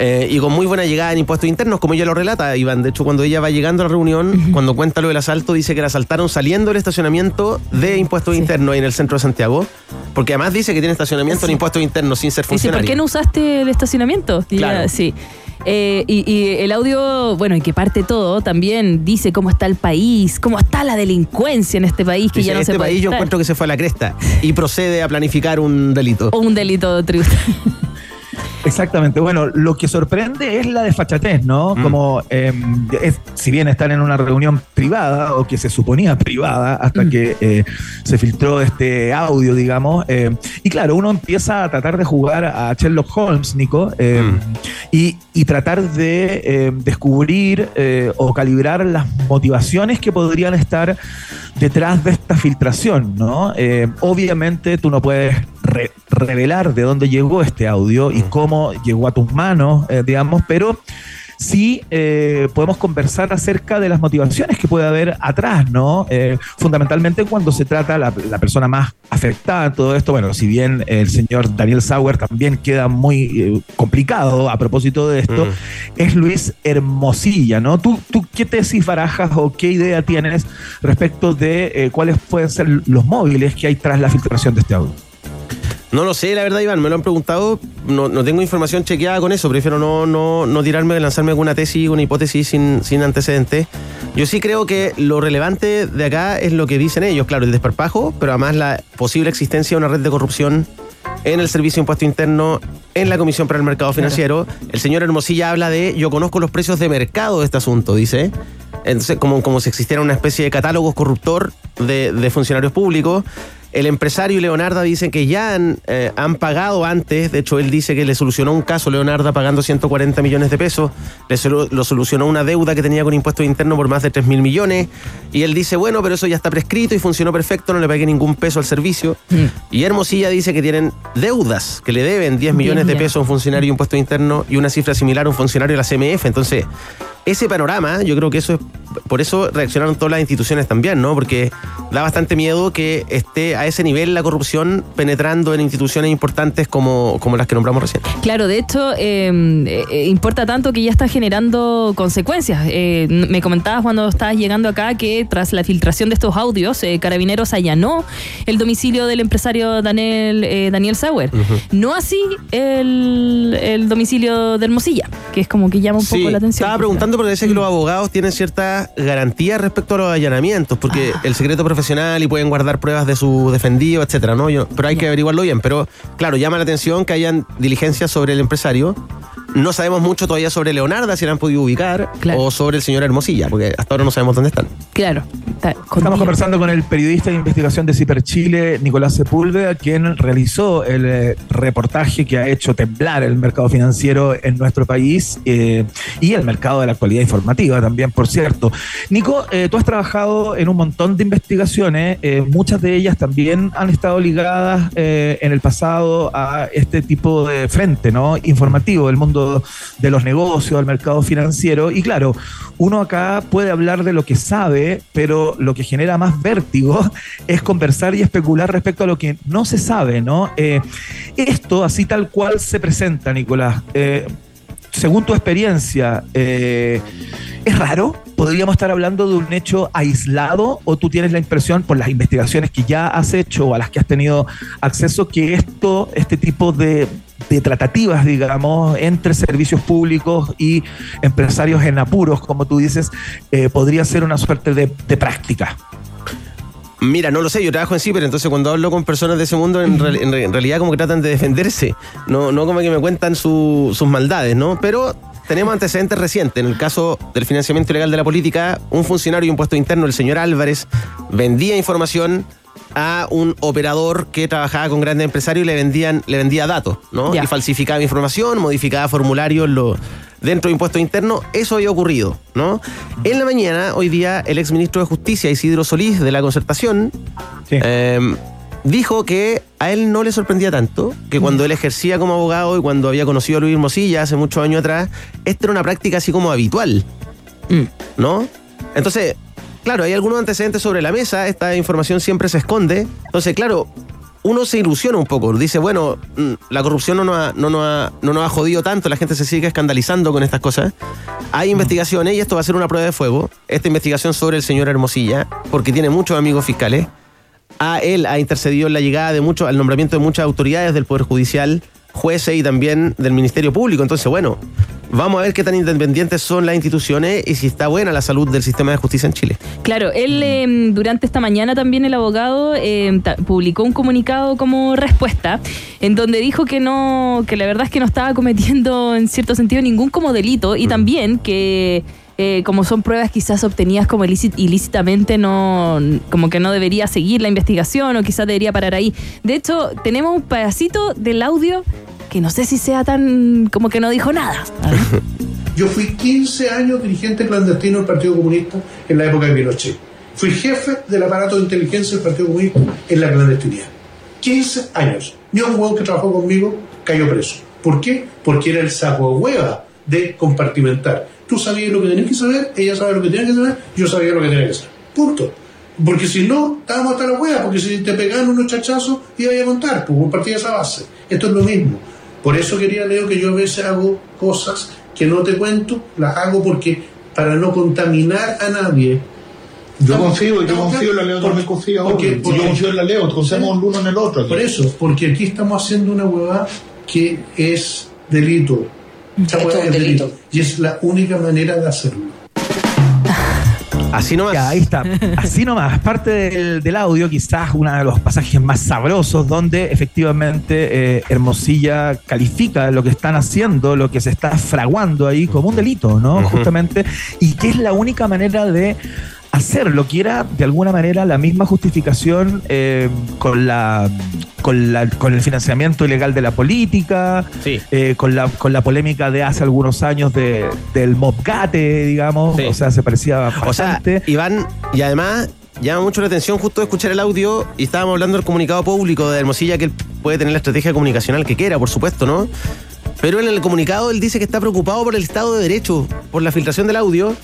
Eh, y con muy buena llegada en impuestos internos, como ella lo relata, Iván. De hecho, cuando ella va llegando a la reunión, cuando cuenta lo del asalto, dice que la asaltaron saliendo del estacionamiento de impuestos internos ahí en el centro de Santiago, Porque además dice que tiene estacionamiento en impuestos internos sin ser funcionario. ¿por qué no usaste el estacionamiento? Y Claro. ya, sí. Eh, y, y el audio, bueno, y que parte todo, también dice cómo está el país, cómo está la delincuencia en este país, que Dice, ya no este se puede país yo estar. encuentro que se fue a la cresta y procede a planificar un delito. O un delito tributario. <laughs> Exactamente. Bueno, lo que sorprende es la desfachatez, ¿no? Mm. Como, eh, es- si bien están en una reunión privada, o que se suponía privada, hasta Mm. que eh, se filtró este audio, digamos. eh, y claro, uno empieza a tratar de jugar a Sherlock Holmes, Nico, eh, Mm. y, y tratar de descubrir eh, o calibrar las motivaciones que podrían estar detrás de esta filtración, ¿no? Obviamente tú no puedes re- revelar de dónde llegó este audio y cómo llegó a tus manos, eh, digamos, pero sí eh, podemos conversar acerca de las motivaciones que puede haber atrás, ¿no? Eh, fundamentalmente cuando se trata la, la persona más afectada en todo esto, bueno, si bien el señor Daniel Sauer también queda muy eh, complicado a propósito de esto, es Luis Hermosilla, ¿no? ¿Tú, ¿Tú qué tesis barajas o qué idea tienes respecto de cuáles pueden ser los móviles que hay tras la filtración de este audio? No lo sé, la verdad, Iván, me lo han preguntado. No, no tengo información chequeada con eso. Prefiero no, no, no tirarme, lanzarme alguna tesis, una hipótesis sin, sin antecedentes. Yo sí creo que lo relevante de acá es lo que dicen ellos. Claro, el desparpajo, pero además la posible existencia de una red de corrupción en el Servicio de Impuesto Interno, en la Comisión para el Mercado Financiero. El señor Hermosilla habla de yo conozco los precios de mercado de este asunto, dice. Entonces, como, como si existiera una especie de catálogo corruptor de, de funcionarios públicos. El empresario y Leonarda dicen que ya han, eh, han pagado antes, de hecho él dice que le solucionó un caso Leonarda pagando 140 millones de pesos, le solu- lo solucionó una deuda que tenía con impuestos internos por más de 3 mil millones, y él dice, bueno, pero eso ya está prescrito y funcionó perfecto, no le pagué ningún peso al servicio. Y Hermosilla dice que tienen deudas, que le deben 10 millones de pesos a un funcionario de impuestos internos y una cifra similar a un funcionario de la CMF. Entonces, ese panorama, yo creo que eso es, por eso reaccionaron todas las instituciones también, ¿no? Porque da bastante miedo que esté a ese nivel la corrupción penetrando en instituciones importantes como, como las que nombramos recién. Claro, de hecho, eh, eh, importa tanto que ya está generando consecuencias. Eh, me comentabas cuando estabas llegando acá que tras la filtración de estos audios, eh, Carabineros allanó el domicilio del empresario Daniel, eh, Daniel Sauer. No así el, el domicilio de Hermosilla, que es como que llama un Sí, poco la atención. estaba preguntando porque dice que los abogados tienen ciertas garantías respecto a los allanamientos, porque el secreto profesional y pueden guardar pruebas de su defendido, etcétera, ¿no? Yo- pero hay que averiguarlo bien. Pero claro, llama la atención que hayan diligencias sobre el empresario. No sabemos mucho todavía sobre Leonarda, si la han podido ubicar, o sobre el señor Hermosilla, porque hasta ahora no sabemos dónde están. Claro. está Estamos conversando con el periodista de investigación de Ciper Chile, Nicolás Sepúlveda, quien realizó el eh, reportaje que ha hecho temblar el mercado financiero en nuestro país eh, y el mercado de la actualidad informativa también, por cierto. Nico, eh, tú has trabajado en un montón de investigaciones, eh, muchas de ellas también han estado ligadas eh, en el pasado a este tipo de frente, ¿no? Informativo del mundo de los negocios, del mercado financiero. Y claro, uno acá puede hablar de lo que sabe, pero lo que genera más vértigo <laughs> es conversar y especular respecto a lo que no se sabe, ¿no? Eh, esto, así tal cual se presenta, Nicolás, eh, según tu experiencia, eh, ¿es raro? ¿Podríamos estar hablando de un hecho aislado o tú tienes la impresión por las investigaciones que ya has hecho o a las que has tenido acceso que esto, este tipo de, de tratativas, digamos, entre servicios públicos y empresarios en apuros, como tú dices, eh, podría ser una suerte de, práctica? Mira, no lo sé, yo trabajo en CIPER, entonces cuando hablo con personas de ese mundo, en, real- en re- en realidad como que tratan de defenderse, no, no como que me cuentan su- sus maldades, ¿no? Pero tenemos antecedentes recientes. En el caso del financiamiento ilegal de la política, un funcionario de impuesto interno, el señor Álvarez, vendía información a un operador que trabajaba con grandes empresarios y le vendían le vendía datos, ¿no? Ya. Y falsificaba información, modificaba formularios lo- dentro de impuesto interno. Eso había ocurrido, ¿no? En la mañana, hoy día, el exministro de Justicia, Isidro Solís, de la Concertación, eh, dijo que a él no le sorprendía tanto, que cuando él ejercía como abogado y cuando había conocido a Luis Mosilla hace muchos años atrás, esta era una práctica así como habitual, ¿no? Entonces, claro, hay algunos antecedentes sobre la mesa, esta información siempre se esconde, entonces, claro, uno se ilusiona un poco, dice, bueno, mm, la corrupción no nos, ha, no, nos ha, no nos ha jodido tanto, la gente se sigue escandalizando con estas cosas. Hay investigaciones y esto va a ser una prueba de fuego, esta investigación sobre el señor Hermosilla, porque tiene muchos amigos fiscales. a él ha intercedido en la llegada de muchos, al nombramiento de muchas autoridades del Poder Judicial, jueces y también del Ministerio Público. Entonces, bueno, vamos a ver qué tan independientes son las instituciones y si está buena la salud del sistema de justicia en Chile. Claro, él eh, durante esta mañana también el abogado eh, ta- publicó un comunicado como respuesta en donde dijo que no, que la verdad es que no estaba cometiendo en cierto sentido ningún como delito y también que eh, como son pruebas quizás obtenidas como ilícit- ilícitamente no como que no debería seguir la investigación o quizás debería parar ahí. De hecho, tenemos un pedacito del audio que no sé si sea tan como que no dijo nada. Yo fui 15 años dirigente clandestino del Partido Comunista en la época de Pinochet. Fui jefe del aparato de inteligencia del Partido Comunista en la clandestinidad. 15 años. Ni un hueón que trabajó conmigo cayó preso. ¿Por qué? Porque era el saco hueva de compartimentar. Tú sabías lo que tenías que saber, ella sabía lo que tenía que saber, yo sabía lo que tenía que saber. Punto. Porque si no, estábamos hasta la hueá, porque si te pegaban unos chachazos, iba a contar, pues compartía esa base. Esto es lo mismo. Por eso quería, Leo, que yo a veces hago cosas que no te cuento, las hago porque para no contaminar a nadie. Yo confío, yo confío en la Leo, también confío ahora. Porque, Yo porque- confío en la Leo, confiamos el uno en el otro. aquí. Por eso, porque aquí estamos haciendo una huevada que es delito. Esta es es delito. delito. Y es la única manera de hacerlo. Así nomás. Ya, ahí está. Así nomás. Parte del, del audio, quizás uno de los pasajes más sabrosos, donde efectivamente eh, Hermosilla califica lo que están haciendo, lo que se está fraguando ahí como un delito, ¿no? Justamente. Y que es la única manera de hacerlo, que era de alguna manera la misma justificación eh, con la con, la, con el financiamiento ilegal de la política, eh, con, la, con la polémica de hace algunos años de, del Mobgate, digamos, Sí. o sea, se parecía O sea, bastante. Iván, y además llama mucho la atención justo de escuchar el audio y estábamos hablando del comunicado público de Hermosilla que él puede tener la estrategia comunicacional que quiera, por supuesto, ¿no? Pero en el comunicado él dice que está preocupado por el Estado de Derecho, por la filtración del audio.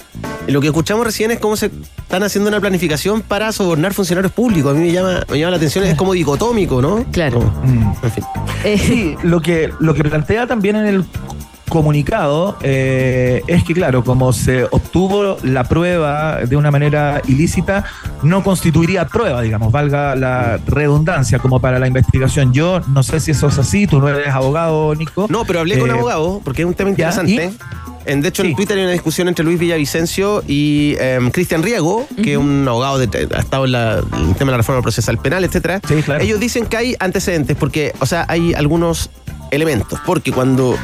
Y lo que escuchamos recién es cómo se están haciendo una planificación para sobornar funcionarios públicos. A mí me llama, me llama la atención, es como dicotómico, ¿no? Claro. Como- en fin. Sí, lo que, lo que plantea también en el comunicado eh, es que, claro, como se obtuvo la prueba de una manera ilícita, no constituiría prueba, digamos, valga la redundancia como para la investigación. Yo no sé si eso es así, tú no eres abogado, Nico. No, pero hablé con Eh, abogado porque es un tema interesante. En, de hecho, en Twitter hay una discusión entre Luis Villavicencio y em, Cristian Riego, que es un abogado de, ha estado en la- en el tema de la reforma procesal penal, etcétera. Ellos dicen que hay antecedentes, porque, o sea, hay algunos elementos. Porque cuando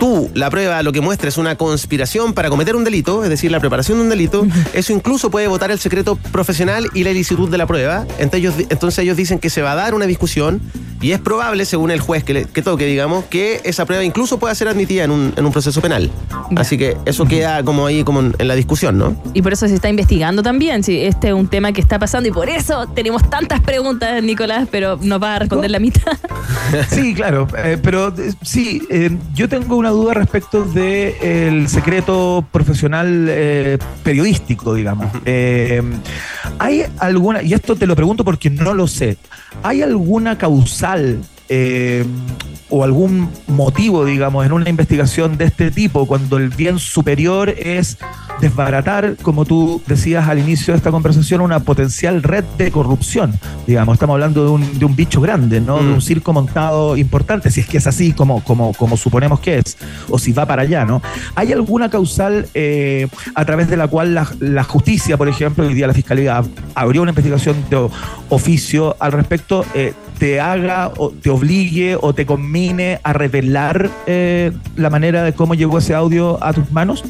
tú, la prueba, lo que muestra es una conspiración para cometer un delito, es decir, la preparación de un delito, <laughs> eso incluso puede votar el secreto profesional y la ilicitud de la prueba. Entonces ellos, entonces ellos dicen que se va a dar una discusión y es probable, según el juez que, le- que toque, digamos, que esa prueba incluso pueda ser admitida en un, en un proceso penal. Así que eso queda como ahí, como en, en la discusión, ¿no? Y por eso se está investigando también. Sí, este es un tema que está pasando y por eso tenemos tantas preguntas, Nicolás, pero nos va a responder la mitad. <laughs> Sí, claro, eh, pero eh, sí, eh, yo tengo una duda respecto del secreto profesional eh, periodístico, digamos. Eh, ¿Hay alguna, y esto te lo pregunto porque no lo sé, ¿hay alguna causal eh, o algún motivo, digamos, en una investigación de este tipo cuando el bien superior es desbaratar, como tú decías al inicio de esta conversación, una potencial red de corrupción? Digamos, estamos hablando de un, de un bicho grande, ¿no? De un circo montado importante, si es que es así como, como, como suponemos que es, o si va para allá, ¿no? ¿Hay alguna causal eh, a través de la cual la, la justicia, por ejemplo, hoy día la Fiscalía abrió una investigación de oficio al respecto, eh, te haga o te obligue o te conmine a revelar eh, la manera de cómo llegó ese audio a tus manos?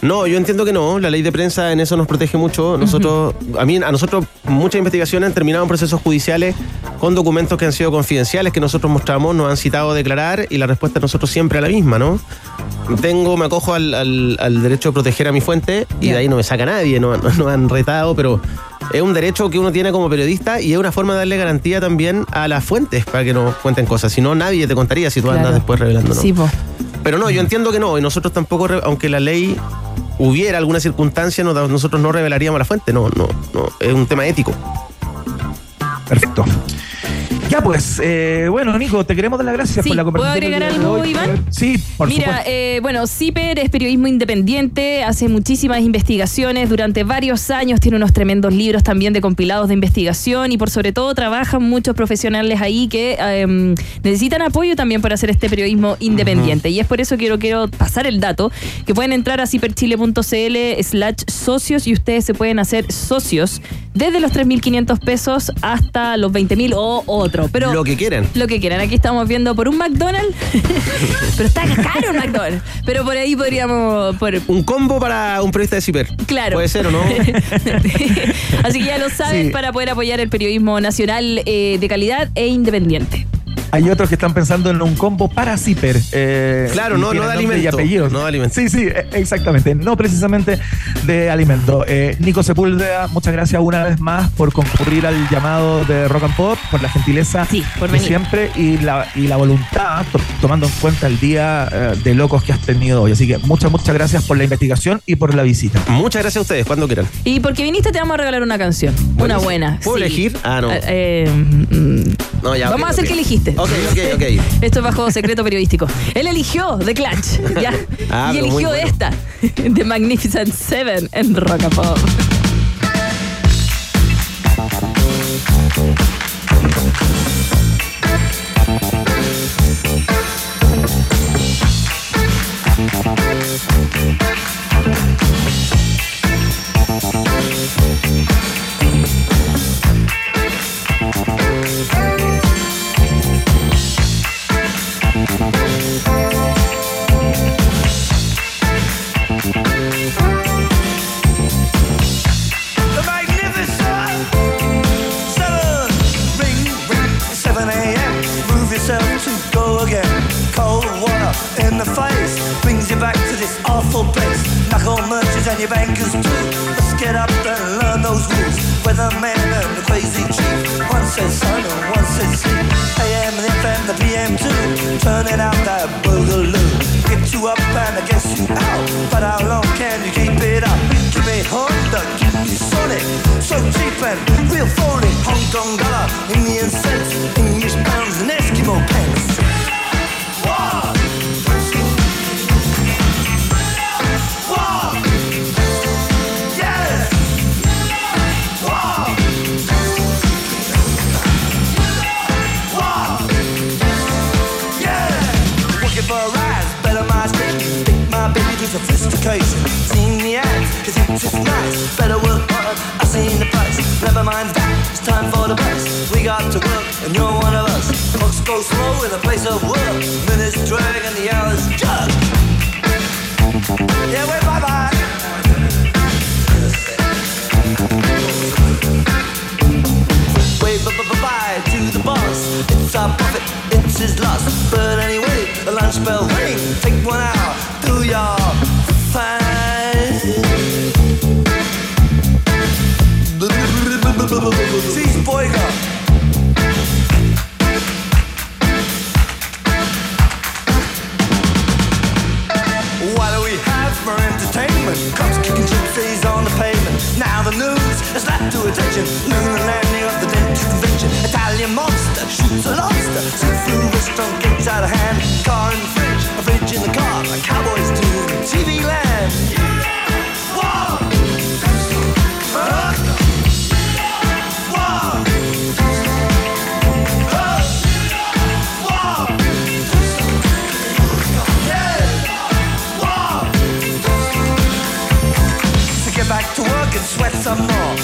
No, yo entiendo que no. La ley de prensa en eso nos protege mucho. Nosotros, a mí, a nosotros muchas investigaciones han terminado en procesos judiciales con documentos que han sido confidenciales que nosotros mostramos, nos han citado a declarar y la respuesta de nosotros siempre es la misma, ¿no? Tengo, me acojo al, al- al derecho de proteger a mi fuente y de ahí no me saca nadie, no, no, no han retado, pero es un derecho que uno tiene como periodista y es una forma de darle garantía también a las fuentes para que nos cuenten cosas. Si no, nadie te contaría si tú andas después revelando. Sí, po. Pero no, yo entiendo que no, y nosotros tampoco, aunque la ley hubiera alguna circunstancia, no- nosotros no revelaríamos la fuente, no, no, no, es un tema ético. Perfecto. Ya pues, eh, bueno, Nico, te queremos dar las gracias Sí, por la ¿puedo conversación. agregar día de algo, hoy. Iván? Sí, por Mira, supuesto. eh, bueno, CIPER es periodismo independiente, hace muchísimas investigaciones durante varios años, tiene unos tremendos libros también de compilados de investigación y por sobre todo trabajan muchos profesionales ahí que eh, necesitan apoyo también para hacer este periodismo independiente. Y es por eso que quiero, quiero pasar el dato, que pueden entrar a ciperchile.cl slash socios y ustedes se pueden hacer socios desde los 3.500 pesos hasta los 20.000 o otro. Pero Lo que quieran. lo que quieran. Aquí estamos viendo por un McDonald's. <laughs> Pero está caro un McDonald's. Pero por ahí podríamos. Por... Un combo para un periodista de Ciper. Claro. Puede ser o no. <laughs> Así que ya lo saben Sí. para poder apoyar el periodismo nacional eh, de calidad e independiente. Hay otros que están pensando en un combo para Zipper. eh, Claro, no- no de alimento, Y apellidos. no de alimento. Sí, sí, eh, exactamente. No precisamente de alimento. Eh, Nico Sepúlveda, muchas gracias una vez más por concurrir al llamado de Rock and Pop, por la gentileza por de venir. siempre y la, y la voluntad, to- tomando en cuenta el día eh, de locos que has tenido hoy. Así que muchas, muchas gracias por la investigación y por la visita. Muchas gracias a ustedes, cuando quieran. Y porque viniste, te vamos a regalar una canción. Una buena. ¿Puedo sí. elegir? Ah, no. Eh, eh, mm, No, ya, Vamos a hacer ok. que elegiste. Ok, ok, ok. <laughs> Esto es bajo secreto periodístico. Él eligió The Clutch, <laughs> ¿ya? Ah, y eligió bueno. esta, <laughs> The Magnificent Seven en Rock and Pop. It's his loss. But anyway, the lunch bell ring. Take one hour, do your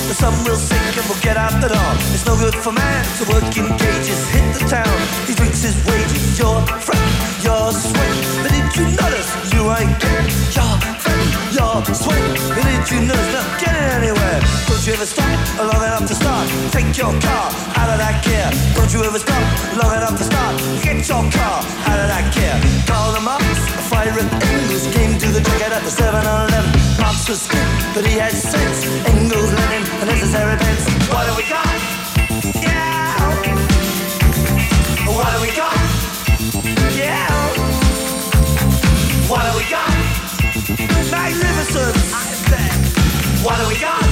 The sun will sink and we'll get out the door. It's no good for man to work in cages. Hit the town, he drinks his wages. Your friend, your sweat. But did you notice you ain't getting your friend, your sweat? But did you notice not getting anywhere? Don't you ever stop long enough to start? Take your car out of that gear. Don't you ever stop long enough to start? Get your car out of that gear. Call them up, a fire at Engels came to the ticket at the 7-Eleven. Marx was good, but he had sense. Engels, Lenin, the necessary pence. What have we got? magnificence. Why do we got?